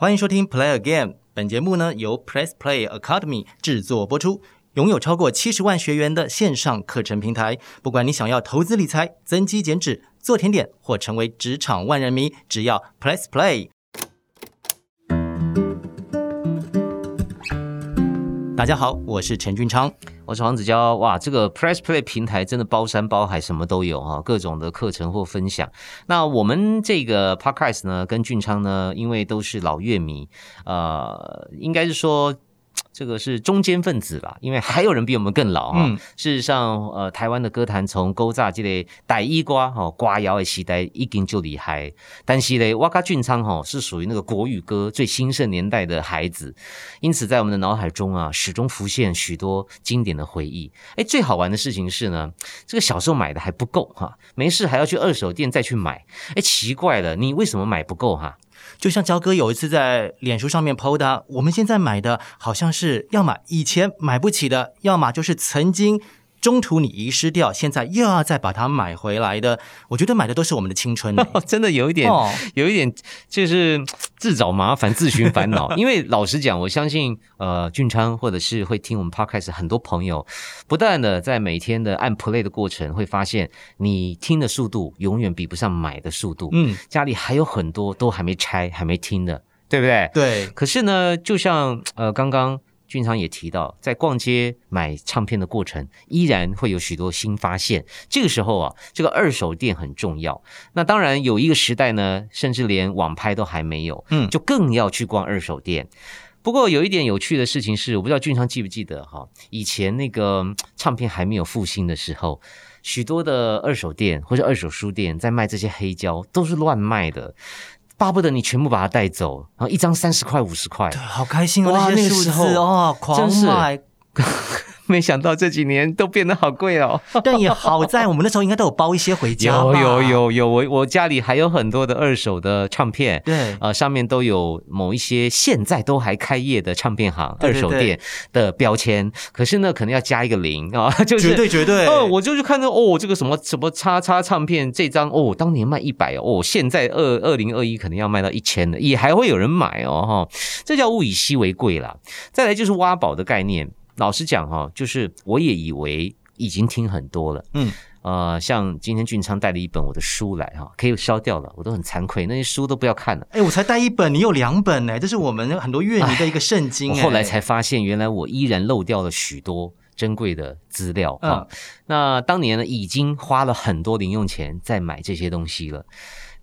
欢迎收听 Play Again，本节目呢由 Press Play Academy 制作播出，拥有超过七十万学员的线上课程平台。不管你想要投资理财、增肌减脂、做甜点，或成为职场万人迷，只要 Press Play。大家好，我是陈俊昌。我是黄子佼，哇，这个 Press Play 平台真的包山包海，什么都有哈，各种的课程或分享。那我们这个 Podcast 呢，跟俊昌呢，因为都是老乐迷，呃，应该是说。这个是中间分子啦，因为还有人比我们更老哈。事实上，呃，台湾的歌坛从勾炸这类傣衣瓜哈瓜谣的时代已经就厉害，但是嘞，哇嘎俊昌哈是属于那个国语歌最兴盛年代的孩子，因此在我们的脑海中啊，始终浮现许多经典的回忆。哎，最好玩的事情是呢，这个小时候买的还不够哈，没事还要去二手店再去买。哎，奇怪了，你为什么买不够哈？就像焦哥有一次在脸书上面 PO 的，我们现在买的好像是要么以前买不起的，要么就是曾经。中途你遗失掉，现在又要再把它买回来的，我觉得买的都是我们的青春 哦，真的有一点，有一点就是自找麻烦、自寻烦恼。因为老实讲，我相信呃，俊昌或者是会听我们 podcast 很多朋友，不断的在每天的按 play 的过程，会发现你听的速度永远比不上买的速度。嗯，家里还有很多都还没拆、还没听的，对不对？对。可是呢，就像呃刚刚。俊昌也提到，在逛街买唱片的过程，依然会有许多新发现。这个时候啊，这个二手店很重要。那当然有一个时代呢，甚至连网拍都还没有，嗯，就更要去逛二手店。不过有一点有趣的事情是，我不知道俊昌记不记得哈，以前那个唱片还没有复兴的时候，许多的二手店或者二手书店在卖这些黑胶，都是乱卖的。巴不得你全部把它带走，然后一张三十块、五十块，对，好开心哦！哇那个时候哦，狂卖。没想到这几年都变得好贵哦，但也好在我们那时候应该都有包一些回家。有有有有，我我家里还有很多的二手的唱片，对，呃，上面都有某一些现在都还开业的唱片行、二手店的标签。可是呢，可能要加一个零啊，就是绝对绝对。哦，我就去看到哦，这个什么什么叉叉唱片这张哦，当年卖一百哦，现在二二零二一可能要卖到一千了，也还会有人买哦哈，这叫物以稀为贵啦。再来就是挖宝的概念。老实讲哈，就是我也以为已经听很多了，嗯，呃，像今天俊昌带了一本我的书来哈，可以烧掉了，我都很惭愧，那些书都不要看了。哎，我才带一本，你有两本呢，这是我们很多乐迷的一个圣经。后来才发现，原来我依然漏掉了许多珍贵的资料啊。那当年呢，已经花了很多零用钱在买这些东西了。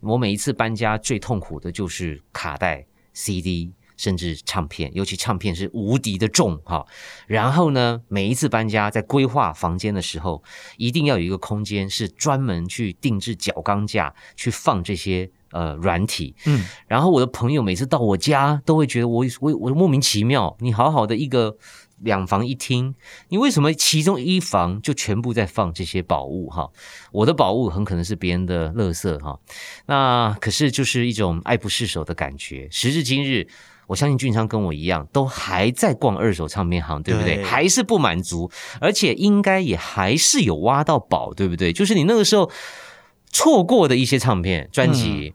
我每一次搬家最痛苦的就是卡带、CD。甚至唱片，尤其唱片是无敌的重哈。然后呢，每一次搬家在规划房间的时候，一定要有一个空间是专门去定制角钢架去放这些呃软体。嗯，然后我的朋友每次到我家都会觉得我我我莫名其妙，你好好的一个两房一厅，你为什么其中一房就全部在放这些宝物哈？我的宝物很可能是别人的垃圾哈。那可是就是一种爱不释手的感觉。时至今日。我相信俊昌跟我一样，都还在逛二手唱片行，对不对？还是不满足，而且应该也还是有挖到宝，对不对？就是你那个时候错过的一些唱片专辑，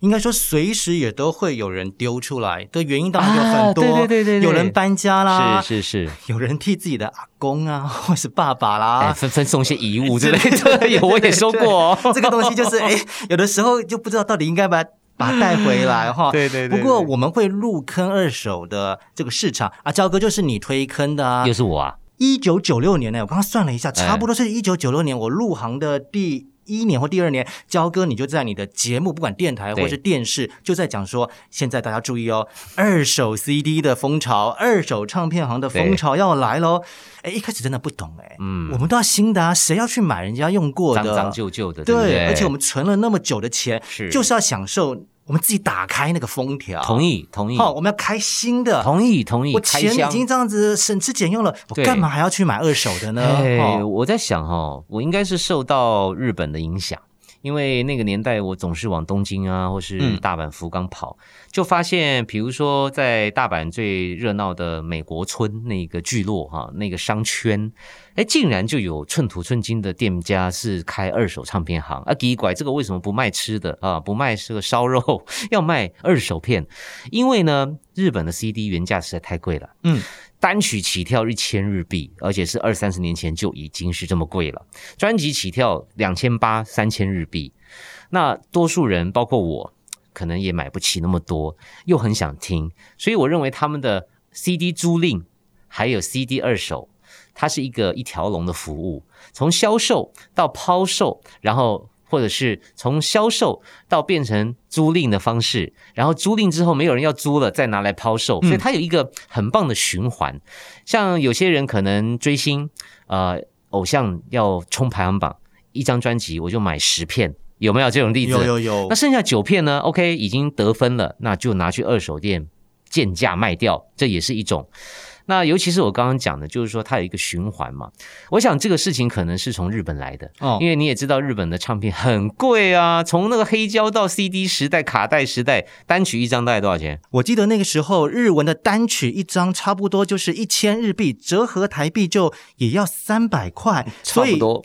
应该说随时也都会有人丢出来的原因当然有很多，对对对对，有人搬家啦，是是是，有人替自己的阿公啊，或是爸爸啦，分分送些遗物之类的，有我也说过，哦这个东西就是哎，有的时候就不知道到底应该把。把它带回来哈，对对对。不过我们会入坑二手的这个市场啊，焦哥就是你推坑的啊，又是我啊。一九九六年呢，我刚刚算了一下，差不多是一九九六年我入行的第。一年或第二年，焦哥你就在你的节目，不管电台或是电视，就在讲说，现在大家注意哦，二手 CD 的风潮，二手唱片行的风潮要来喽。哎，一开始真的不懂哎，嗯，我们都要新的啊，谁要去买人家用过的，脏脏旧旧的，对，而且我们存了那么久的钱，是。就是要享受。我们自己打开那个封条，同意同意。好，我们要开新的，同意同意。我钱已经这样子省吃俭用了，我干嘛还要去买二手的呢？我在想哈，我应该是受到日本的影响。因为那个年代我总是往东京啊，或是大阪、福冈跑，就发现，比如说在大阪最热闹的美国村那个聚落哈，那个商圈，哎，竟然就有寸土寸金的店家是开二手唱片行啊！奇怪，这个为什么不卖吃的啊？不卖这个烧肉，要卖二手片？因为呢，日本的 CD 原价实在太贵了，嗯。单曲起跳一千日币，而且是二三十年前就已经是这么贵了。专辑起跳两千八、三千日币，那多数人包括我，可能也买不起那么多，又很想听，所以我认为他们的 CD 租赁还有 CD 二手，它是一个一条龙的服务，从销售到抛售，然后。或者是从销售到变成租赁的方式，然后租赁之后没有人要租了，再拿来抛售，所以它有一个很棒的循环。像有些人可能追星，呃，偶像要冲排行榜，一张专辑我就买十片，有没有这种例子？有有有。那剩下九片呢？OK，已经得分了，那就拿去二手店贱价卖掉，这也是一种。那尤其是我刚刚讲的，就是说它有一个循环嘛。我想这个事情可能是从日本来的，哦，因为你也知道日本的唱片很贵啊，从那个黑胶到 CD 时代、卡带时代，单曲一张大概多少钱？我记得那个时候日文的单曲一张差不多就是一千日币，折合台币就也要三百块，差不多。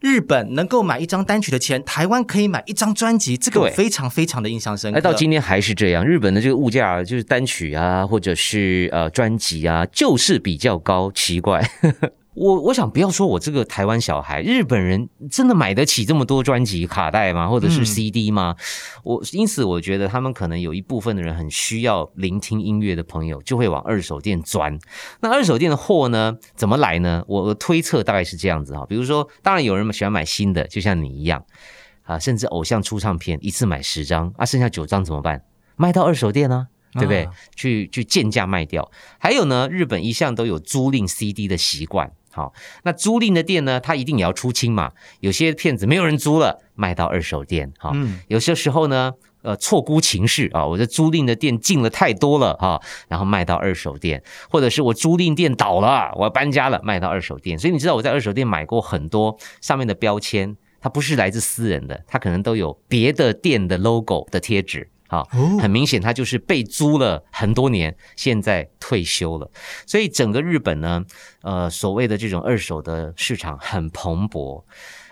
日本能够买一张单曲的钱，台湾可以买一张专辑，这个非常非常的印象深刻。到今天还是这样，日本的这个物价就是单曲啊，或者是呃专辑啊，就是比较高，奇怪。我我想不要说我这个台湾小孩，日本人真的买得起这么多专辑卡带吗？或者是 CD 吗？我因此我觉得他们可能有一部分的人很需要聆听音乐的朋友，就会往二手店钻。那二手店的货呢，怎么来呢？我推测大概是这样子哈。比如说，当然有人喜欢买新的，就像你一样啊，甚至偶像出唱片一次买十张啊，剩下九张怎么办？卖到二手店呢？对不对？去去贱价卖掉。还有呢，日本一向都有租赁 CD 的习惯。好，那租赁的店呢，它一定也要出清嘛。有些骗子没有人租了，卖到二手店。哈，有些时候呢，呃，错估情势啊，我的租赁的店进了太多了哈，然后卖到二手店，或者是我租赁店倒了，我要搬家了，卖到二手店。所以你知道我在二手店买过很多上面的标签，它不是来自私人的，它可能都有别的店的 logo 的贴纸。好，很明显，他就是被租了很多年，现在退休了。所以整个日本呢，呃，所谓的这种二手的市场很蓬勃。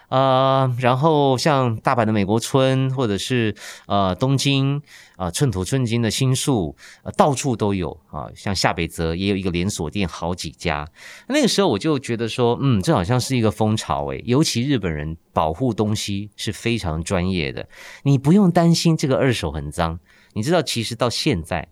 呃，然后像大阪的美国村，或者是呃东京啊寸土寸金的新宿，呃到处都有啊。像下北泽也有一个连锁店，好几家。那个时候我就觉得说，嗯，这好像是一个风潮诶。尤其日本人保护东西是非常专业的，你不用担心这个二手很脏。你知道，其实到现在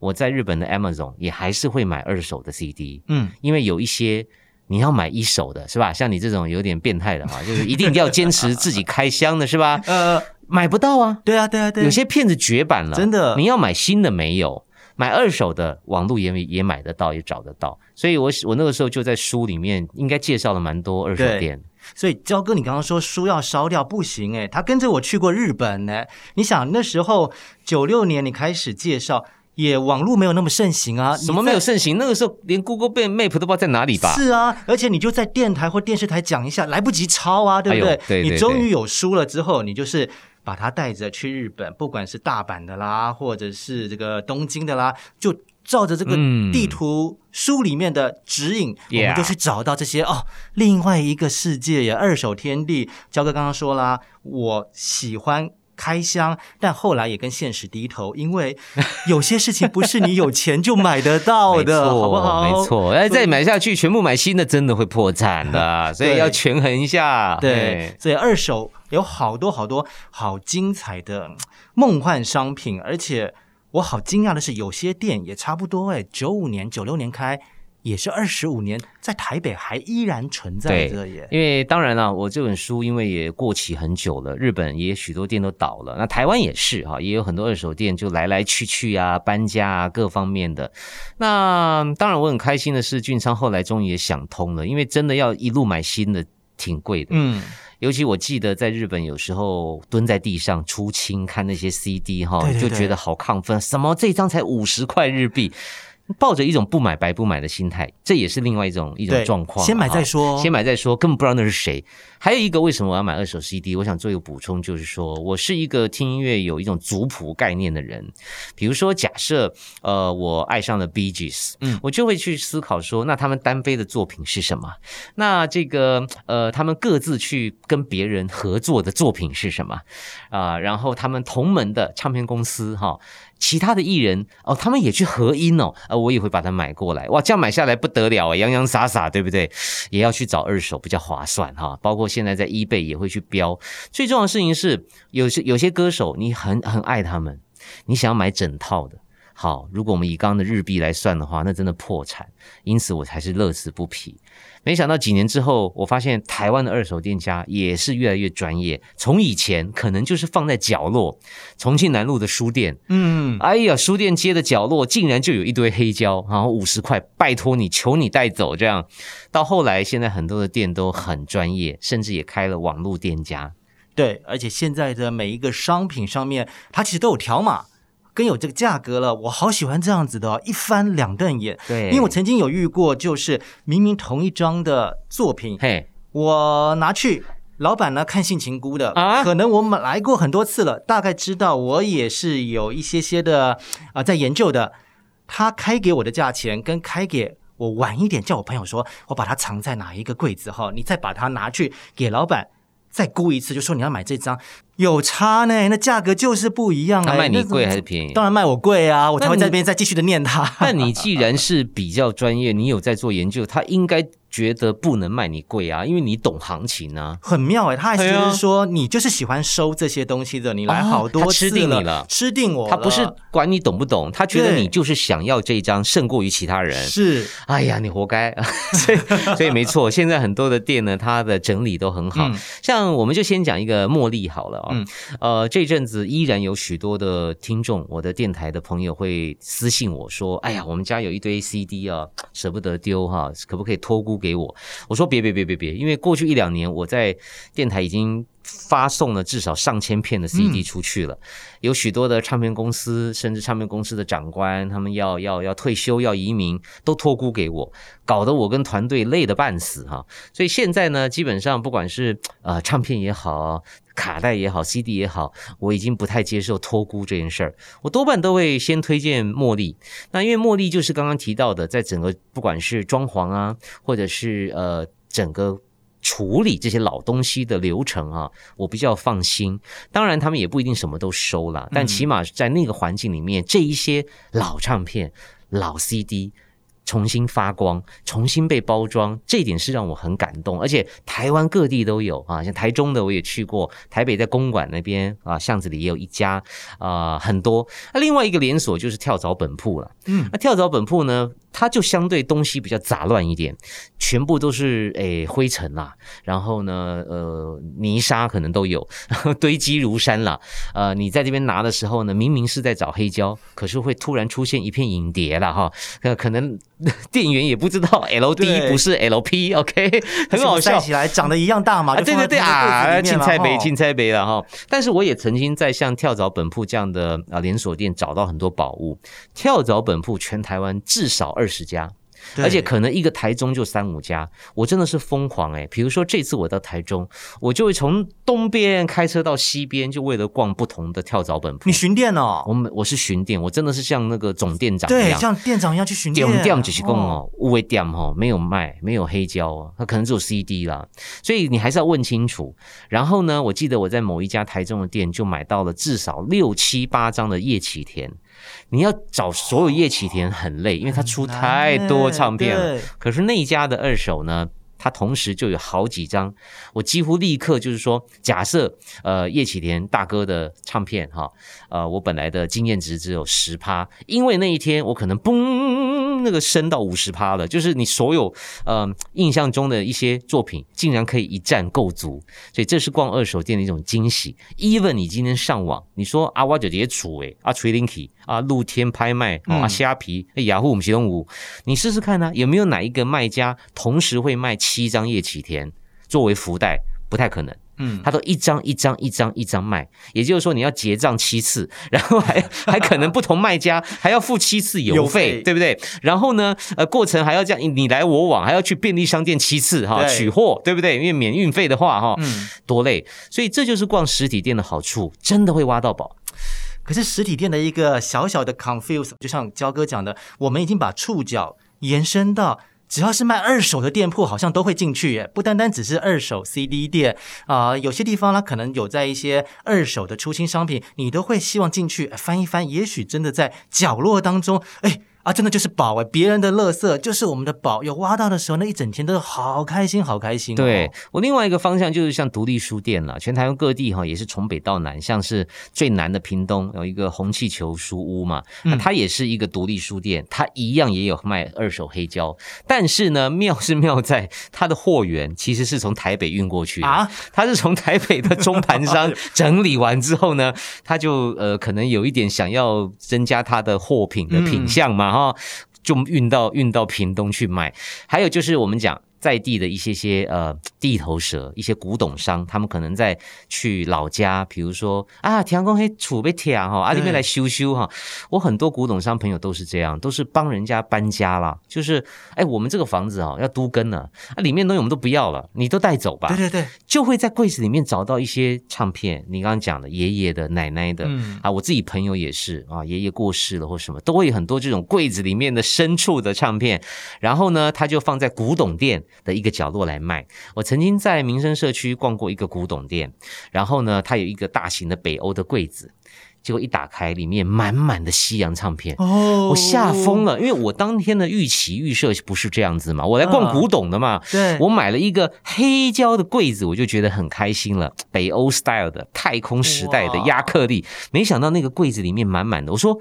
我在日本的 Amazon 也还是会买二手的 CD，嗯，因为有一些。你要买一手的是吧？像你这种有点变态的哈，就是一定要坚持自己开箱的是吧？呃，买不到啊。对啊，对啊，对。有些骗子绝版了，真的。你要买新的没有，买二手的，网络也也买得到，也找得到。所以我我那个时候就在书里面应该介绍了蛮多二手店。所以焦哥，你刚刚说书要烧掉不行哎，他跟着我去过日本呢。你想那时候九六年你开始介绍。也网络没有那么盛行啊，什么没有盛行？那个时候连 Google Map 都不知道在哪里吧？是啊，而且你就在电台或电视台讲一下，来不及抄啊，对不对？对你终于有书了之后，你就是把它带着去日本，不管是大阪的啦，或者是这个东京的啦，就照着这个地图书里面的指引，我们就去找到这些哦，另外一个世界呀，二手天地。焦哥刚刚说啦，我喜欢。开箱，但后来也跟现实低头，因为 有些事情不是你有钱就买得到的，好不好？没错，哎，再买下去，全部买新的，真的会破产的，所以要权衡一下。对，所以二手有好多好多好精彩的梦幻商品，而且我好惊讶的是，有些店也差不多，哎，九五年、九六年开。也是二十五年，在台北还依然存在着耶。因为当然了，我这本书因为也过期很久了，日本也许多店都倒了，那台湾也是哈，也有很多二手店就来来去去啊，搬家啊，各方面的。那当然我很开心的是，俊昌后来终于也想通了，因为真的要一路买新的挺贵的。嗯，尤其我记得在日本有时候蹲在地上出清看那些 CD 哈，就觉得好亢奋，什么这张才五十块日币。抱着一种不买白不买的心态，这也是另外一种一种状况啊。先买再说先买再说，根本不知道那是谁。还有一个，为什么我要买二手 CD？我想做一个补充，就是说我是一个听音乐有一种族谱概念的人。比如说，假设呃我爱上了 Bee Gees，嗯我就会去思考说，那他们单飞的作品是什么？那这个呃，他们各自去跟别人合作的作品是什么？啊、然后他们同门的唱片公司哈。其他的艺人哦，他们也去合音哦，呃，我也会把它买过来，哇，这样买下来不得了啊，洋洋洒洒，对不对？也要去找二手比较划算哈，包括现在在 eBay 也会去标。最重要的事情是，有些有些歌手你很很爱他们，你想要买整套的。好，如果我们以刚刚的日币来算的话，那真的破产，因此我才是乐此不疲。没想到几年之后，我发现台湾的二手店家也是越来越专业。从以前可能就是放在角落，重庆南路的书店，嗯，哎呀，书店街的角落竟然就有一堆黑胶，然后五十块，拜托你，求你带走。这样，到后来现在很多的店都很专业，甚至也开了网络店家。对，而且现在的每一个商品上面，它其实都有条码。跟有这个价格了，我好喜欢这样子的哦、一翻两瞪眼。对因为我曾经有遇过，就是明明同一张的作品，嘿，我拿去。老板呢看性情估的啊可能我们来过很多次了，大概知道我也是有一些些的啊、在研究的。他开给我的价钱跟开给我晚一点叫我朋友说，我把它藏在哪一个柜子哈，你再把它拿去给老板再估一次，就说你要买这张，有差呢，那价格就是不一样哎。他卖你贵还是便宜？当然卖我贵啊，我才会在这边再继续的念他。但你既然是比较专业，你有在做研究，他应该觉得不能卖你贵啊，因为你懂行情啊。很妙哎、他还是说你就是喜欢收这些东西的，你来哦好多他吃次定你了吃定我了。他不是管你懂不懂，他觉得你就是想要这一张胜过于其他人。是哎呀，你活该！所以，所以没错，现在很多的店呢，它的整理都很好。嗯像我们就先讲一个茉莉好了啊、嗯呃，这阵子依然有许多的听众，我的电台的朋友会私信我说：“哎呀，我们家有一堆 CD 啊，舍不得丢哈，可不可以托孤给我？”我说：“别别别别别，因为过去一两年我在电台已经。”发送了至少上千片的 CD 出去了，有许多的唱片公司，甚至唱片公司的长官，他们要要要退休、要移民，都托孤给我，搞得我跟团队累得半死哈。所以现在呢，基本上不管是呃唱片也好。卡带也好，CD 也好，我已经不太接受托孤这件事儿。我多半都会先推荐茉莉。那因为茉莉就是刚刚提到的，在整个不管是装潢啊，或者是呃整个处理这些老东西的流程啊，我比较放心。当然，他们也不一定什么都收了，但起码在那个环境里面，这一些老唱片、老 CD。重新发光，重新被包装，这一点是让我很感动。而且台湾各地都有啊，像台中的我也去过，台北在公馆那边啊巷子里也有一家啊、很多。那另外一个连锁就是跳蚤本铺了。嗯，那跳蚤本铺呢，它就相对东西比较杂乱一点，全部都是诶灰尘啦，然后呢呃泥沙可能都有，堆积如山啦。呃，你在这边拿的时候呢，明明是在找黑胶，可是会突然出现一片影碟了哈。呃，可能 店员也不知道 LD 不是 LP，OK，很好笑塞。起来长得一样大嘛，啊，对对对啊，青菜杯，青菜杯了哈。但是我也曾经在像跳蚤本铺这样的啊连锁店找到很多宝物。跳蚤本铺全台湾至少二十家，对而且可能一个台中就三五家，我真的是疯狂哎、比如说这次我到台中，我就会从东边开车到西边，就为了逛不同的跳蚤本铺你。巡店哦，我们我是巡店，我真的是像那个总店长一对，样。像店长一样去巡店。重点就是供哦，有的店哦没有卖，没有黑胶哦，它可能只有 CD 啦，所以你还是要问清楚。然后呢，我记得我在某一家台中的店就买到了至少六七八张的叶启田。你要找所有叶启田很累，因为他出太多唱片了。可是那一家的二手呢，他同时就有好几张，我几乎立刻就是说，假设呃叶启田大哥的唱片哈，呃我本来的经验值只有十趴，因为那一天我可能嘣那个升到五十趴了，就是你所有呃印象中的一些作品，竟然可以一站够足，所以这是逛二手店的一种惊喜。even 你今天上网，你说啊我就直接处诶啊 trading key 啊露天拍卖哦啊嗯虾皮哎雅虎我们其中五，你试试看呢、有没有哪一个卖家同时会卖七张叶启田作为福袋？不太可能。嗯，他都一张一张一张一张卖，也就是说你要结账七次，然后还还可能不同卖家还要付七次邮费，对不对？然后呢，呃，过程还要这样你来我往，还要去便利商店七次哈取货，对不对？因为免运费的话哈，嗯多累，所以这就是逛实体店的好处，真的会挖到宝。可是实体店的一个小小的 confuse，就像焦哥讲的，我们已经把触角延伸到只要是卖二手的店铺，好像都会进去耶。不单单只是二手 CD 店啊，有些地方呢可能有在一些二手的出新商品，你都会希望进去翻一翻，也许真的在角落当中，哎。啊，真的就是宝哎！别人的垃圾就是我们的宝。有挖到的时候，那一整天都是好开心，好开心。对我另外一个方向就是像独立书店了，全台湾各地哈也是从北到南，像是最南的屏东有一个红气球书屋嘛，那它也是一个独立书店，它一样也有卖二手黑胶，但是呢，妙是妙在它的货源其实是从台北运过去啊，它是从台北的中盘商 整理完之后呢，他就呃可能有一点想要增加它的货品的品相嘛。啊，就运到运到屏东去卖，还有就是我们讲。在地的一些些呃地头蛇，一些古董商，他们可能在去老家，比如说啊，天公黑储备铁哈，啊里面来修修哈。我很多古董商朋友都是这样，都是帮人家搬家啦。就是哎，我们这个房子啊要都根了，啊里面东西我们都不要了，你都带走吧。对对对，就会在柜子里面找到一些唱片。你刚刚讲的爷爷的、奶奶的啊，我自己朋友也是啊，爷爷过世了或什么，都会很多这种柜子里面的深处的唱片。然后呢，他就放在古董店。的一个角落来卖。我曾经在民生社区逛过一个古董店，然后呢，它有一个大型的北欧的柜子，结果一打开，里面满满的西洋唱片。哦，我吓疯了，因为我当天的预期预设不是这样子嘛，我来逛古董的嘛。对，我买了一个黑胶的柜子，我就觉得很开心了。北欧 style 的太空时代的亚克力，没想到那个柜子里面满满的。我说。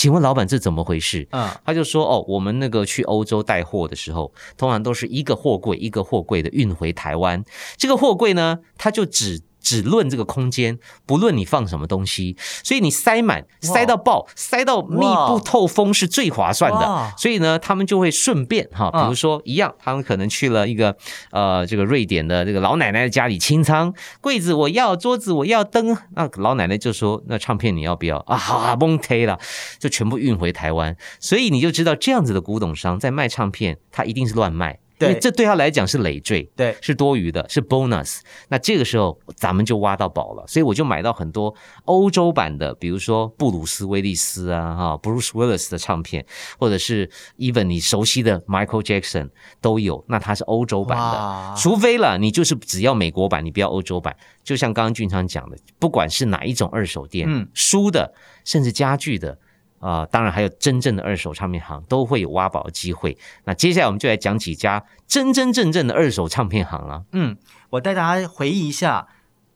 请问老板这怎么回事？嗯，他就说哦，我们那个去欧洲带货的时候，通常都是一个货柜一个货柜的运回台湾。这个货柜呢，它就只。只论这个空间，不论你放什么东西，所以你塞满、塞到爆、塞到密不透风是最划算的。所以呢，他们就会顺便哈，比如说一样，他们可能去了一个呃这个瑞典的这个老奶奶的家里清仓柜子，我要桌子，我要灯。那老奶奶就说：“那唱片你要不要啊？”好啊，崩忒了，就全部运回台湾。所以你就知道，这样子的古董商在卖唱片，他一定是乱卖。对，这对他来讲是累赘，对，是多余的，是 bonus。那这个时候咱们就挖到宝了，所以我就买到很多欧洲版的，比如说布鲁斯威利斯啊，哈，Bruce Willis 的唱片，或者是 even 你熟悉的 Michael Jackson 都有。那它是欧洲版的，除非了你就是只要美国版，你不要欧洲版。就像刚刚俊昌讲的，不管是哪一种二手店，嗯，书的，甚至家具的。啊，当然还有真正的二手唱片行都会有挖宝的机会。那接下来我们就来讲几家真真正正的二手唱片行了。嗯，我带大家回忆一下，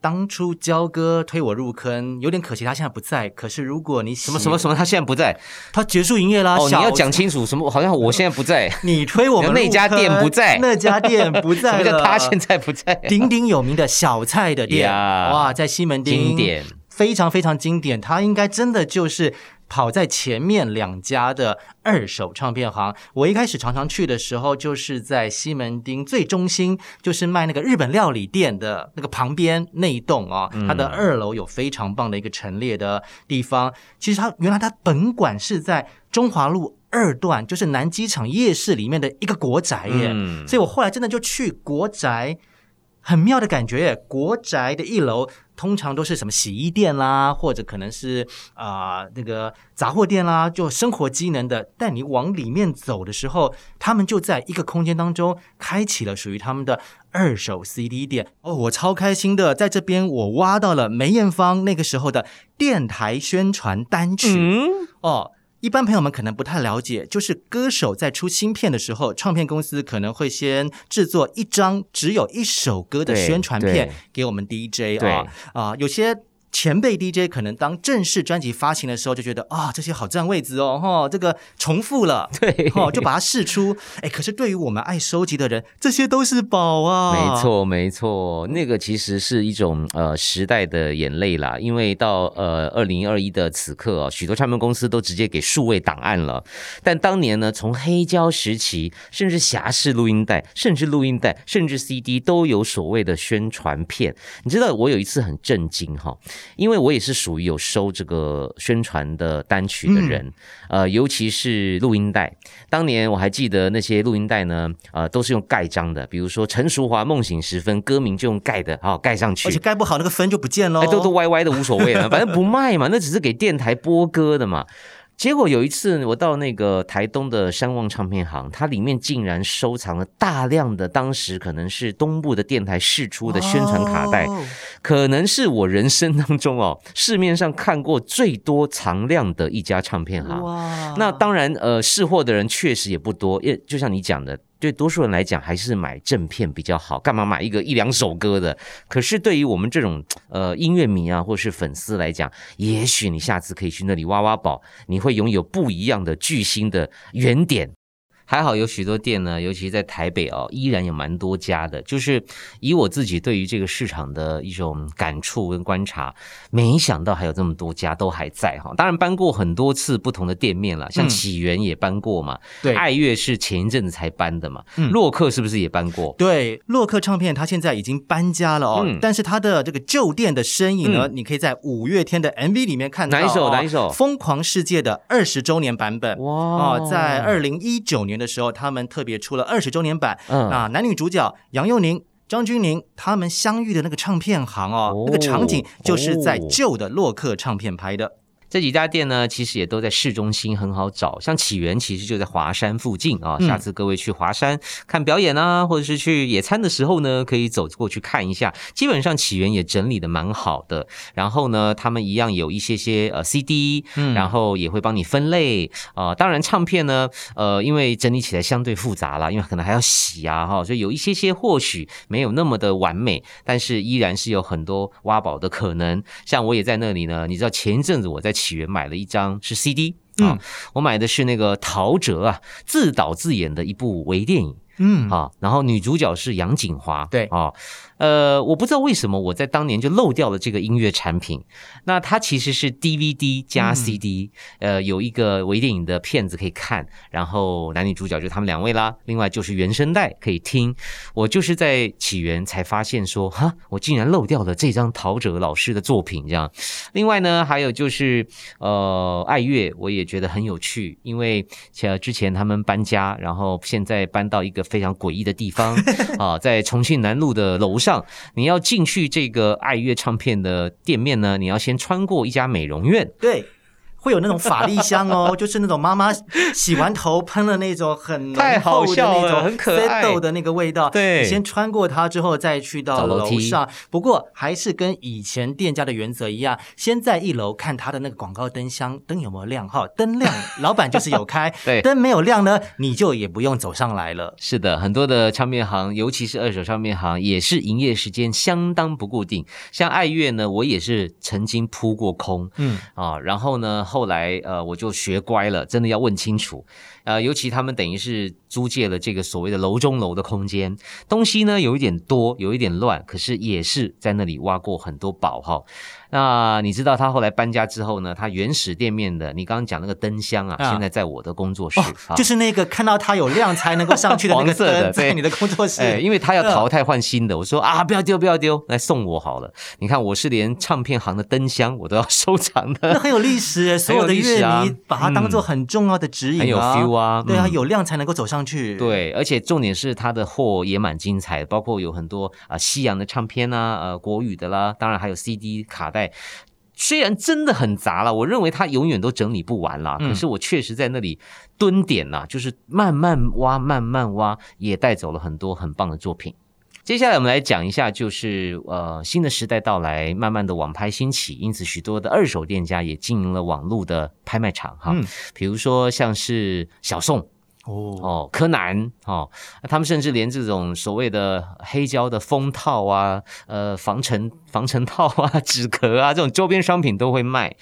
当初焦哥推我入坑，有点可惜他现在不在。可是如果你什么什么什么，他现在不在，他结束营业啦。哦，你要讲清楚什么？好像我现在不在，你推我们那家店不在，那家店不在 什么叫他现在不在？鼎鼎有名的小菜的店，哇，在西门町，经典，非常非常经典。它应该真的就是。跑在前面两家的二手唱片行，我一开始常常去的时候，就是在西门町最中心，就是卖那个日本料理店的那个旁边那一栋啊。它的二楼有非常棒的一个陈列的地方。其实它原来它本馆是在中华路二段，就是南机场夜市里面的一个国宅耶。所以我后来真的就去国宅。很妙的感觉耶！国宅的一楼通常都是什么洗衣店啦，或者可能是啊那个杂货店啦，就生活机能的。但你往里面走的时候，他们就在一个空间当中开启了属于他们的二手 CD 店。哦，我超开心的，在这边我挖到了梅艳芳那个时候的电台宣传单曲哦。一般朋友们可能不太了解，就是歌手在出新片的时候，唱片公司可能会先制作一张只有一首歌的宣传片给我们 DJ 啊啊，有些。前辈 DJ 可能当正式专辑发行的时候就觉得啊，这些好占位置哦，哈，这个重复了，对，哈，就把它试出。哎，可是对于我们爱收集的人，这些都是宝啊。没错，没错，那个其实是一种呃时代的眼泪啦。因为到呃二零二一的此刻啊，许多唱片公司都直接给数位档案了。但当年呢，从黑胶时期，甚至匣式录音带，甚至录音带，甚至 CD 都有所谓的宣传片。你知道，我有一次很震惊哈。因为我也是属于有收这个宣传的单曲的人，呃，尤其是录音带。当年我还记得那些录音带呢，呃，都是用盖章的，比如说陈淑华《梦醒时分》，歌名就用盖的，好盖上去，而且盖不好那个分就不见喽，都都歪歪的无所谓了，反正不卖嘛，那只是给电台播歌的嘛。结果有一次，我到那个台东的山望唱片行，它里面竟然收藏了大量的当时可能是东部的电台试出的宣传卡带，可能是我人生当中哦市面上看过最多藏量的一家唱片行。那当然，呃，试货的人确实也不多，因为就像你讲的。对多数人来讲，还是买正片比较好。干嘛买一个一两首歌的？可是对于我们这种呃音乐迷啊，或是粉丝来讲，也许你下次可以去那里挖挖宝，你会拥有不一样的巨星的原点。还好有许多店呢，尤其在台北哦，依然有蛮多家的。就是以我自己对于这个市场的一种感触跟观察，没想到还有这么多家都还在哈。当然搬过很多次不同的店面了，像起源也搬过嘛，对，爱乐是前一阵子才搬的嘛，嗯洛克是不是也搬过？对，洛克唱片它现在已经搬家了哦，但是它的这个旧店的身影呢，你可以在五月天的 MV 里面看到。哪一首？哪一首？疯狂世界的二十周年版本哇！哦，在二零一九年。的时候，他们特别出了二十周年版。嗯，那男女主角杨佑宁、张钧甯他们相遇的那个唱片行哦，那个场景就是在旧的洛克唱片拍的。这几家店呢，其实也都在市中心，很好找。像起源其实就在华山附近啊。下次各位去华山看表演啊，或者是去野餐的时候呢，可以走过去看一下。基本上起源也整理的蛮好的。然后呢，他们一样有一些些呃 CD，然后也会帮你分类啊。当然唱片呢，呃，因为整理起来相对复杂啦，因为可能还要洗啊哈，所以有一些些或许没有那么的完美，但是依然是有很多挖宝的可能。像我也在那里呢，你知道前一阵子我在。起源买了一张是 CD 啊，我买的是那个陶喆啊自导自演的一部微电影。嗯，啊，然后女主角是杨锦华，对。啊，呃，我不知道为什么我在当年就漏掉了这个音乐产品。那它其实是 DVD 加 CD，呃，有一个微电影的片子可以看，然后男女主角就他们两位啦，另外就是原声带可以听。我就是在起源才发现说，哈，我竟然漏掉了这张陶喆老师的作品，这样。另外呢，还有就是呃，爱乐我也觉得很有趣，因为像之前他们搬家，然后现在搬到一个。非常诡异的地方 啊，在重庆南路的楼上，上你要进去这个爱乐唱片的店面呢，你要先穿过一家美容院。对。会有那种法力香哦，就是那种妈妈洗完头喷了那种很浓厚的那种很可爱的那个味道。对，你先穿过它之后再去到楼上。不过还是跟以前店家的原则一样，先在一楼看他的那个广告灯箱灯有没有亮哈，灯亮 老板就是有开，对，灯没有亮呢，你就也不用走上来了。是的，很多的唱片行，尤其是二手唱片行，也是营业时间相当不固定。像爱乐呢，我也是曾经扑过空，嗯啊，然后呢。后来，呃，我就学乖了，真的要问清楚。呃，尤其他们等于是租借了这个所谓的楼中楼的空间，东西呢有一点多，有一点乱，可是也是在那里挖过很多宝哈。那你知道他后来搬家之后呢？他原始店面的，你刚刚讲那个灯箱啊，现在在我的工作室，就是那个看到它有亮才能够上去的那个 灯，在你的工作室。哎，因为他要淘汰换新的，我说啊，不要丢，不要丢，来送我好了。你看，我是连唱片行的灯箱我都要 收藏的，那很有历史，所有的乐迷把它当做很重要的指引，很有 feel 啊。对啊，有量才能够走上去。对，而且重点是他的货也蛮精彩的，包括有很多啊西洋的唱片啊，呃国语的啦，当然还有 CD 卡带。虽然真的很杂了，我认为它永远都整理不完啦。可是我确实在那里蹲点呐，就是慢慢挖，慢慢挖，也带走了很多很棒的作品。接下来我们来讲一下，就是呃新的时代到来，慢慢的网拍兴起，因此许多的二手店家也经营了网络的拍卖场哈。比如说像是小宋。哦，哦，柯南哦，他们甚至连这种所谓的黑胶的封套啊、呃防尘防尘套啊、纸壳啊这种周边商品都会卖。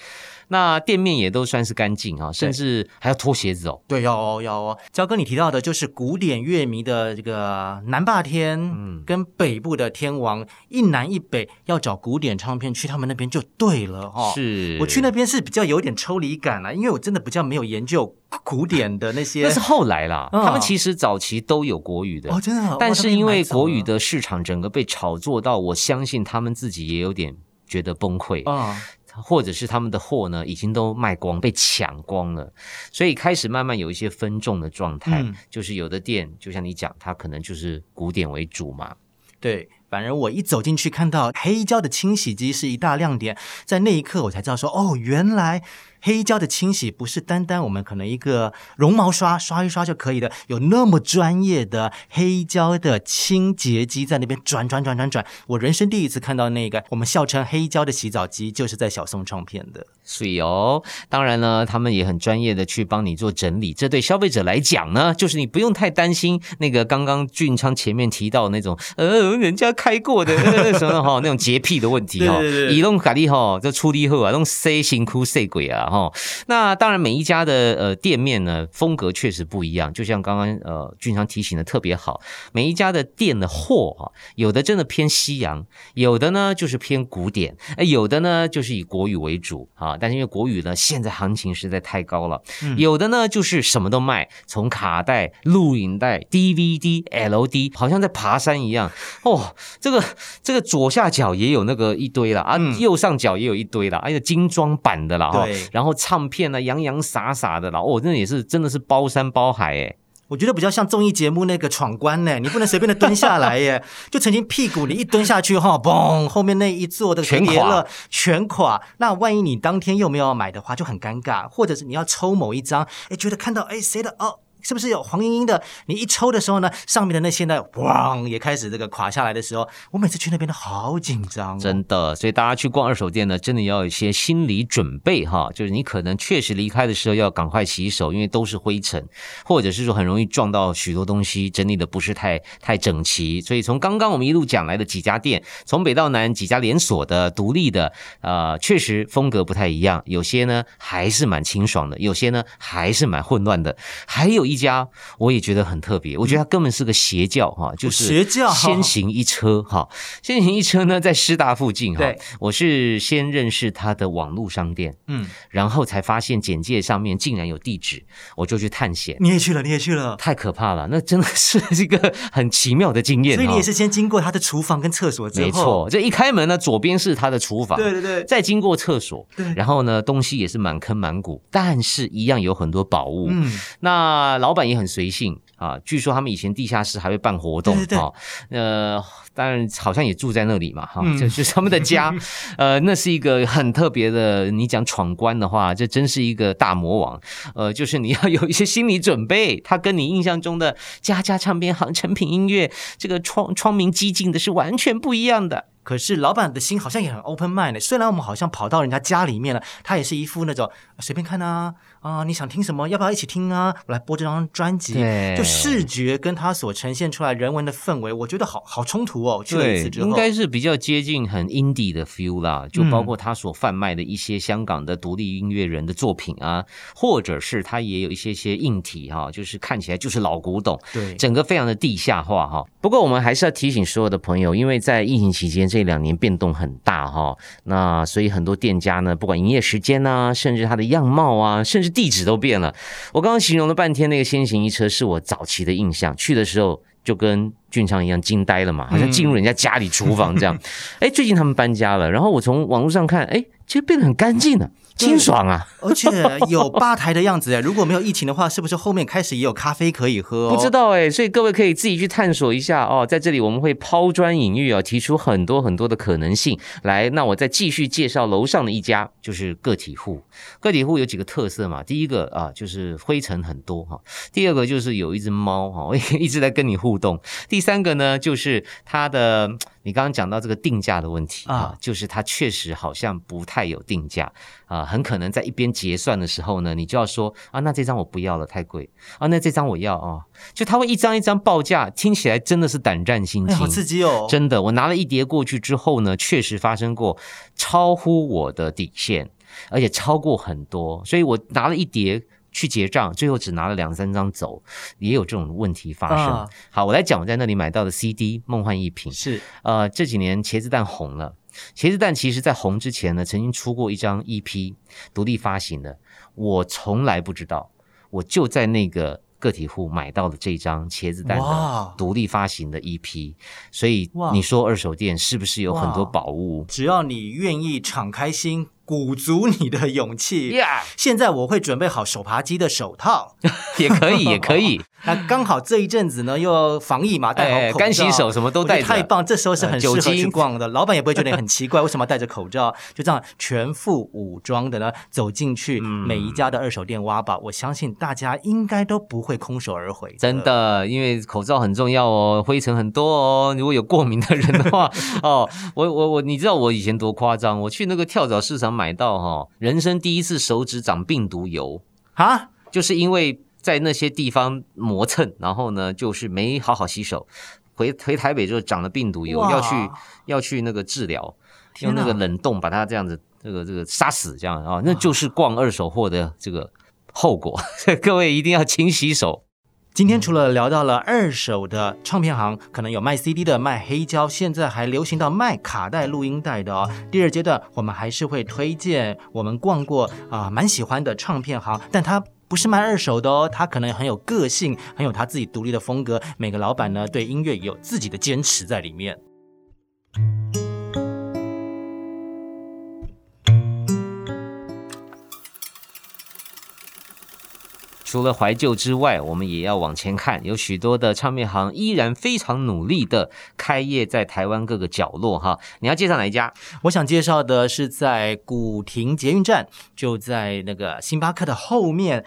那店面也都算是干净啊，甚至还要脱鞋子哦。对，要哦，要哦。焦哥，你提到的就是古典乐迷的这个南霸天，嗯，跟北部的天王，一南一北要找古典唱片，去他们那边就对了哈。是我去那边是比较有点抽离感了，因为我真的比较没有研究古典的那些。那是后来啦，他们其实早期都有国语的哦，真的。但是因为国语的市场整个被炒作到，我相信他们自己也有点觉得崩溃啊。或者是他们的货呢，已经都卖光，被抢光了，所以开始慢慢有一些分众的状态，就是有的店，就像你讲，它可能就是古典为主嘛。对，反正我一走进去看到黑胶的清洗机是一大亮点，在那一刻我才知道说，哦，原来。黑胶的清洗不是单单我们可能一个绒毛刷刷一刷就可以的，有那么专业的黑胶的清洁机在那边转转转转转。我人生第一次看到那个我们笑称黑胶的洗澡机，就是在小松唱片的。所以哦，当然呢，他们也很专业的去帮你做整理。这对消费者来讲呢，就是你不用太担心那个刚刚俊昌前面提到那种 呃人家开过的 什么哈那种洁癖的问题哈。移动卡利哈这出力后啊，弄 C 型哭 C 鬼啊。哦，那当然，每一家的呃店面呢，风格确实不一样。就像刚刚呃俊昌提醒的特别好，每一家的店的货啊，有的真的偏西洋，有的呢就是偏古典，哎，有的呢就是以国语为主啊。但是因为国语呢，现在行情实在太高了，有的呢就是什么都卖，从卡带、录影带、DVD、LD，好像在爬山一样。哦，这个这个左下角也有那个一堆了啊，右上角也有一堆了，还有精装版的了哈。然后。然后唱片呢，洋洋洒洒的啦，哦，那也是真的是包山包海哎。我觉得比较像综艺节目那个闯关呢，你不能随便的蹲下来耶，就曾经屁股你一蹲下去哈，嘣，后面那一座的全垮了，全垮。那万一你当天又没有买的话，就很尴尬。或者是你要抽某一张，哎，觉得看到哎谁的哦。是不是有黄莺莺的？你一抽的时候呢，上面的那些呢，咣也开始这个垮下来的时候，我每次去那边都好紧张。真的，所以大家去逛二手店呢，真的要有一些心理准备哈。就是你可能确实离开的时候要赶快洗手，因为都是灰尘，或者是说很容易撞到许多东西，整理的不是太太整齐。所以从刚刚我们一路讲来的几家店，从北到南几家连锁的、独立的，呃，确实风格不太一样。有些呢还是蛮清爽的，有些呢还是蛮混乱的，还有一。一家我也觉得很特别，我觉得它根本是个邪教哈，就是邪教。先行一车哈，先行一车呢在师大附近哈，我是先认识他的网络商店，嗯，然后才发现简介上面竟然有地址，我就去探险。你也去了，你也去了，太可怕了，那真的是一个很奇妙的经验。所以你也是先经过他的厨房跟厕所，没错，这一开门呢，左边是他的厨房，对对对，再经过厕所，对，然后呢，东西也是满坑满谷，但是一样有很多宝物，嗯，那。老板也很随性啊，据说他们以前地下室还会办活动啊，呃，当然好像也住在那里嘛，哈，就是他们的家，呃，那是一个很特别的。你讲闯关的话，这真是一个大魔王，呃，就是你要有一些心理准备，他跟你印象中的家家唱片行、成品音乐这个窗窗明几净的是完全不一样的。可是老板的心好像也很 open mind 虽然我们好像跑到人家家里面了，他也是一副那种随便看啊啊，你想听什么，要不要一起听啊？我来播这张专辑，就视觉跟他所呈现出来人文的氛围，我觉得好好冲突哦。去了一次之后，应该是比较接近很 indie 的 feel 啦，就包括他所贩卖的一些香港的独立音乐人的作品啊，或者是他也有一些些硬体哈，就是看起来就是老古董，对，整个非常的地下化哈。不过我们还是要提醒所有的朋友，因为在疫情期间。这两年变动很大哈，那所以很多店家呢，不管营业时间啊，甚至它的样貌啊，甚至地址都变了。我刚刚形容了半天，那个先行一车是我早期的印象，去的时候就跟俊昌一样惊呆了嘛，好像进入人家家里厨房这样。哎，最近他们搬家了，然后我从网络上看，哎，其实变得很干净了。清爽啊，而且有吧台的样子哎！如果没有疫情的话，是不是后面开始也有咖啡可以喝？不知道哎，所以各位可以自己去探索一下哦。在这里我们会抛砖引玉啊，提出很多很多的可能性来。那我再继续介绍楼上的一家，就是个体户。个体户有几个特色嘛？第一个啊，就是灰尘很多哈；第二个就是有一只猫哈，一直在跟你互动；第三个呢，就是它的。你刚刚讲到这个定价的问题啊，就是它确实好像不太有定价啊。啊，很可能在一边结算的时候呢，你就要说啊，那这张我不要了，太贵啊，那这张我要啊，就他会一张一张报价，听起来真的是胆战心惊，好刺激哦！真的，我拿了一叠过去之后呢，确实发生过超乎我的底线，而且超过很多，所以我拿了一叠。去结账，最后只拿了两三张走，也有这种问题发生。好，我来讲我在那里买到的 CD《梦幻一品》是呃这几年茄子蛋红了，茄子蛋其实在红之前呢，曾经出过一张 EP 独立发行的，我从来不知道，我就在那个个体户买到了这张茄子蛋的独立发行的 EP，所以你说二手店是不是有很多宝物？只要你愿意敞开心。鼓足你的勇气！现在我会准备好手扒鸡的手套，也可以，也可以。那刚好这一阵子呢，又防疫嘛，戴好口罩，干洗手什么都戴，太棒！这时候是很适合去逛的，老板也不会觉得很奇怪，为什么要戴着口罩？就这样全副武装的呢，走进去每一家的二手店挖宝。我相信大家应该都不会空手而回。真的，因为口罩很重要哦，灰尘很多哦。如果有过敏的人的话，哦，我我我，你知道我以前多夸张？我去那个跳蚤市场买到哈，人生第一次手指长病毒疣啊，就是因为。在那些地方磨蹭，然后呢，就是没好好洗手，回回台北就长了病毒，疣要去要去那个治疗，用那个冷冻把它这样子这个这个杀死，这样啊，那就是逛二手货的这个后果。各位一定要勤洗手。今天除了聊到了二手的唱片行，可能有卖 CD 的，卖黑胶，现在还流行到卖卡带、录音带的哦。第二阶段，我们还是会推荐我们逛过啊蛮喜欢的唱片行，但它。不是卖二手的哦，它可能很有个性，很有他自己独立的风格。每个老板呢，对音乐也有自己的坚持在里面。除了怀旧之外，我们也要往前看，有许多的唱片行依然非常努力的开业在台湾各个角落。哈，你要介绍哪一家？我想介绍的是在古亭捷运站，就在那个星巴克的后面。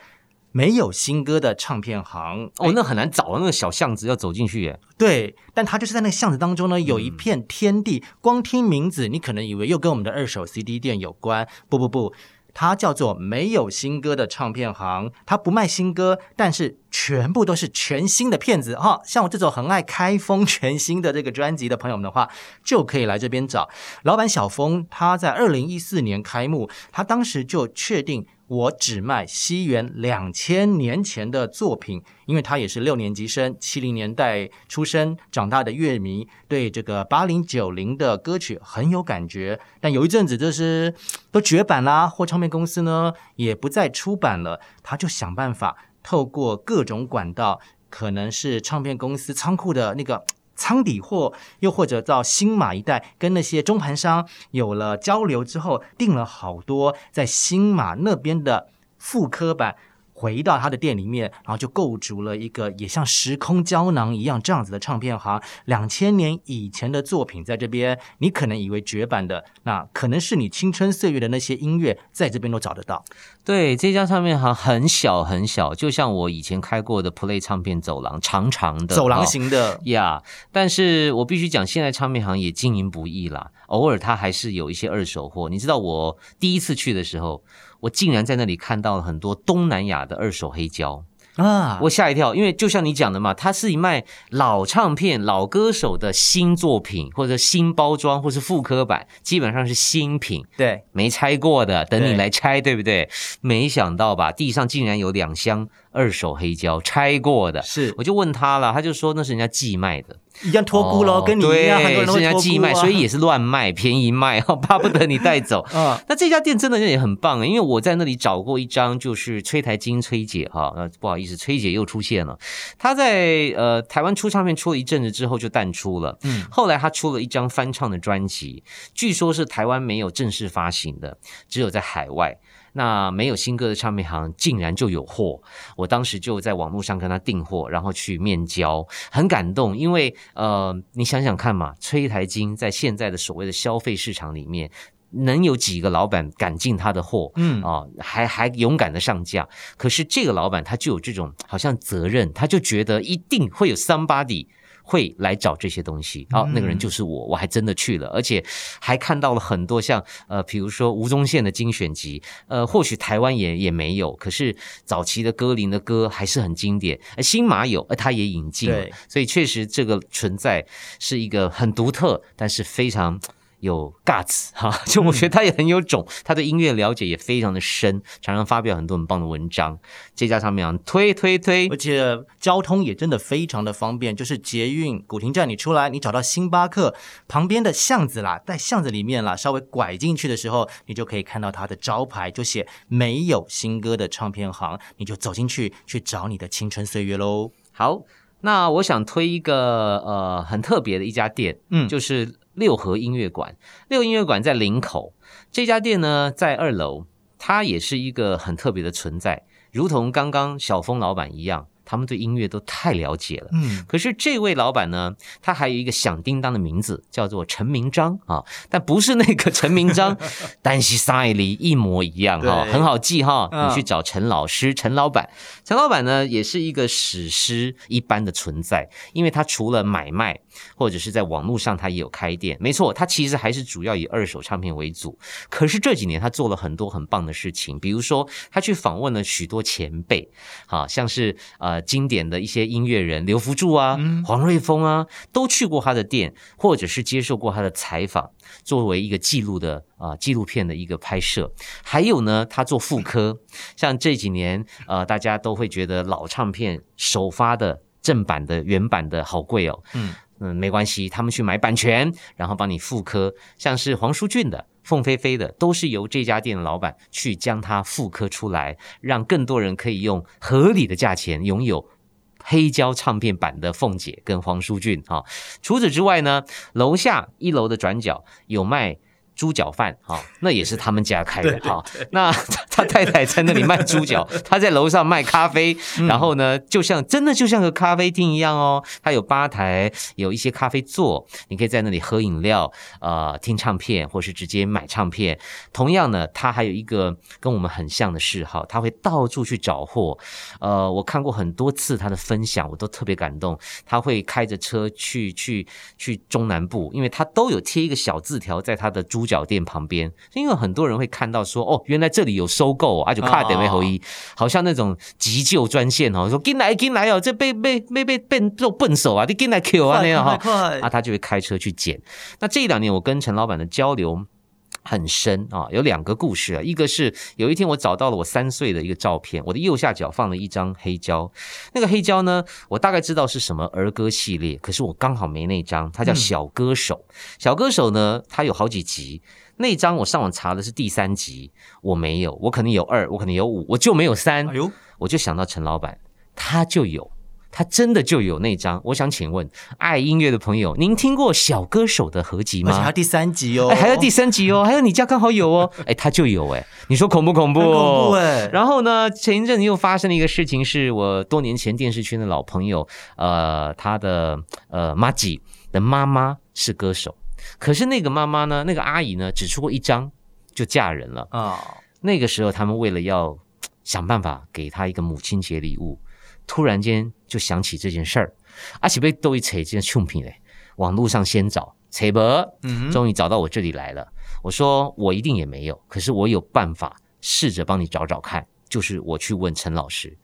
没有新歌的唱片行哦，那很难找那个小巷子要走进去耶。对，但它就是在那个巷子当中呢，有一片天地。光听名字，你可能以为又跟我们的二手 CD 店有关。不不不。它叫做没有新歌的唱片行，它不卖新歌，但是全部都是全新的片子哈。像我这种很爱开封全新的这个专辑的朋友们的话，就可以来这边找老板小峰。他在二零一四年开幕，他当时就确定。我只卖西元两千年前的作品，因为他也是六年级生，七零年代出生长大的乐迷，对这个八零九零的歌曲很有感觉。但有一阵子就是 都绝版啦，或唱片公司呢也不再出版了，他就想办法透过各种管道，可能是唱片公司仓库的那个。仓底货，又或者到新马一带，跟那些中盘商有了交流之后，订了好多在新马那边的复刻版。回到他的店里面，然后就构筑了一个也像时空胶囊一样这样子的唱片行。两千年以前的作品在这边，你可能以为绝版的，那可能是你青春岁月的那些音乐，在这边都找得到。对，这家唱片行很小很小，就像我以前开过的 Play 唱片走廊，长长的走廊型的呀。但是我必须讲，现在唱片行也经营不易啦，偶尔它还是有一些二手货。你知道我第一次去的时候。我竟然在那里看到了很多东南亚的二手黑胶啊！我吓一跳，因为就像你讲的嘛，它是一卖老唱片、老歌手的新作品，或者新包装，或是复刻版，基本上是新品，对，没拆过的，等你来拆，对不对？没想到吧，地上竟然有两箱二手黑胶，拆过的，是，我就问他了，他就说那是人家寄卖的。一样托孤喽，跟你一样，很多人人家寄卖，所以也是乱卖，便宜卖，巴不得你带走。啊，那这家店真的也很棒，因为我在那里找过一张，就是崔台金崔姐哈，那不好意思，崔姐又出现了。她在呃台湾出唱片出了一阵子之后就淡出了，嗯，后来她出了一张翻唱的专辑，据说是台湾没有正式发行的，只有在海外。那没有新歌的唱片行竟然就有货，我当时就在网络上跟他订货，然后去面交，很感动，因为呃，你想想看嘛，崔台金在现在的所谓的消费市场里面，能有几个老板敢进他的货？嗯啊，还还勇敢的上架，可是这个老板他就有这种好像责任，他就觉得一定会有 somebody。会来找这些东西。好，那个人就是我，我还真的去了，而且还看到了很多像呃，比如说吴宗宪的精选集，呃，或许台湾也也没有，可是早期的歌林的歌还是很经典。新马有，他也引进了，所以确实这个存在是一个很独特，但是非常。有 guts 哈，就我觉得他也很有种，他对音乐了解也非常的深，常常发表很多很棒的文章。这家唱片行推推推，而且交通也真的非常的方便，就是捷运古亭站你出来，你找到星巴克旁边的巷子啦，在巷子里面啦，稍微拐进去的时候，你就可以看到它的招牌，就写没有新歌的唱片行，你就走进去去找你的青春岁月喽。好，那我想推一个呃很特别的一家店，嗯，就是。六合音乐馆，六音乐馆在林口。这家店呢，在二楼，它也是一个很特别的存在，如同刚刚小峰老板一样。他们对音乐都太了解了，嗯，可是这位老板呢，他还有一个响叮当的名字，叫做陈明章啊，但不是那个陈明章，但是赛里一模一样哈，很好记哈，你去找陈老师、陈老板，陈老板呢也是一个史诗一般的存在，因为他除了买卖或者是在网络上，他也有开店，没错，他其实还是主要以二手唱片为主，可是这几年他做了很多很棒的事情，比如说他去访问了许多前辈，好像是呃。经典的一些音乐人刘福柱啊、黄瑞峰啊，都去过他的店，或者是接受过他的采访，作为一个记录的啊纪录片的一个拍摄。还有呢，他做复刻，像这几年呃，大家都会觉得老唱片首发的正版的原版的好贵哦。嗯嗯，没关系，他们去买版权，然后帮你复刻，像是黄舒骏的。凤飞飞的都是由这家店的老板去将它复刻出来，让更多人可以用合理的价钱拥有黑胶唱片版的凤姐跟黄淑俊哈。除此之外呢，楼下一楼的转角有卖。猪脚饭，哈，那也是他们家开的，哈。那他太太在那里卖猪脚，他在楼上卖咖啡，然后呢，就像真的就像个咖啡厅一样哦。他有吧台，有一些咖啡座，你可以在那里喝饮料，呃，听唱片，或是直接买唱片。同样呢，他还有一个跟我们很像的嗜好，他会到处去找货。呃，我看过很多次他的分享，我都特别感动。他会开着车去去去中南部，因为他都有贴一个小字条在他的猪。脚店旁边，因为很多人会看到说，哦，原来这里有收购啊，就卡点位后一，好像那种急救专线哦，说进来进来哦，这被被被被笨做笨手啊，你进来 Q 啊那样哈，啊，他就会开车去捡。那这两年我跟陈老板的交流。很深啊，有两个故事啊。一个是有一天我找到了我三岁的一个照片，我的右下角放了一张黑胶。那个黑胶呢，我大概知道是什么儿歌系列，可是我刚好没那张。它叫《小歌手》，小歌手呢，它有好几集。那张我上网查的是第三集，我没有，我可能有二，我可能有五，我就没有三。哎呦，我就想到陈老板，他就有。他真的就有那张，我想请问爱音乐的朋友，您听过小歌手的合集吗？还有第三集哦，还有第三集哦，还有你家刚好有哦，哎，他就有哎，你说恐不恐怖？恐怖哎。然后呢，前一阵又发生了一个事情，是我多年前电视圈的老朋友，呃，他的呃妈吉的妈妈是歌手，可是那个妈妈呢，那个阿姨呢，只出过一张就嫁人了啊。那个时候他们为了要想办法给她一个母亲节礼物。突然间就想起这件事儿，而且被都一扯，这件唱片嘞，网络上先找，扯不，终于找到我这里来了。我说我一定也没有，可是我有办法，试着帮你找找看。就是我去问陈老师，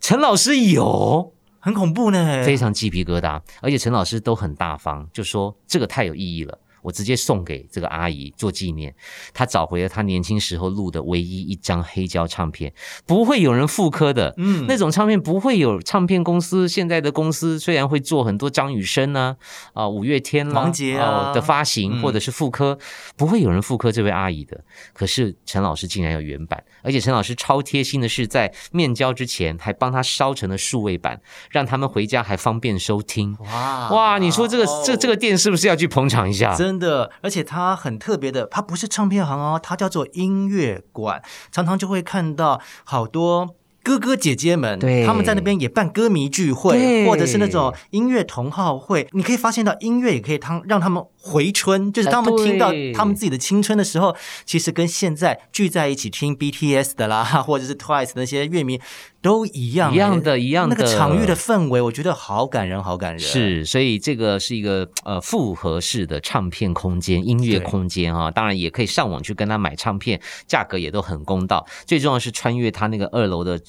陈老师有，很恐怖呢，非常鸡皮疙瘩，而且陈老师都很大方，就说这个太有意义了。我直接送给这个阿姨做纪念。她找回了她年轻时候录的唯一一张黑胶唱片，不会有人复刻的。嗯，那种唱片不会有唱片公司。现在的公司虽然会做很多张雨生呢，啊，五月天、王杰啊的发行或者是复刻，不会有人复刻这位阿姨的。可是陈老师竟然有原版，而且陈老师超贴心的是，在面交之前还帮他烧成了数位版，让他们回家还方便收听。哇哇，你说这个这这个店是不是要去捧场一下？真。的，而且它很特别的，它不是唱片行哦，它叫做音乐馆，常常就会看到好多。哥哥姐姐们，他们在那边也办歌迷聚会，或者是那种音乐同好会。你可以发现到，音乐也可以他让他们回春，就是当他们听到他们自己的青春的时候，其实跟现在聚在一起听 BTS 的啦，或者是 Twice 那些乐迷。都一样，一样的，一样的。那个场域的氛围，我觉得好感人，好感人。是，所以这个是一个呃复合式的唱片空间、音乐空间啊。当然也可以上网去跟他买唱片，价格也都很公道。最重要是穿越他那个二楼的。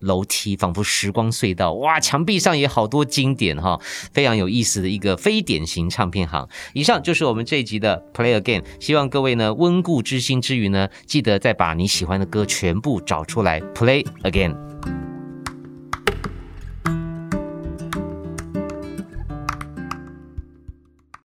楼梯仿佛时光隧道，哇！墙壁上也好多经典哈，非常有意思的一个非典型唱片行。以上就是我们这一集的 Play Again，希望各位呢温故知新之余呢，记得再把你喜欢的歌全部找出来 Play Again。Thank you.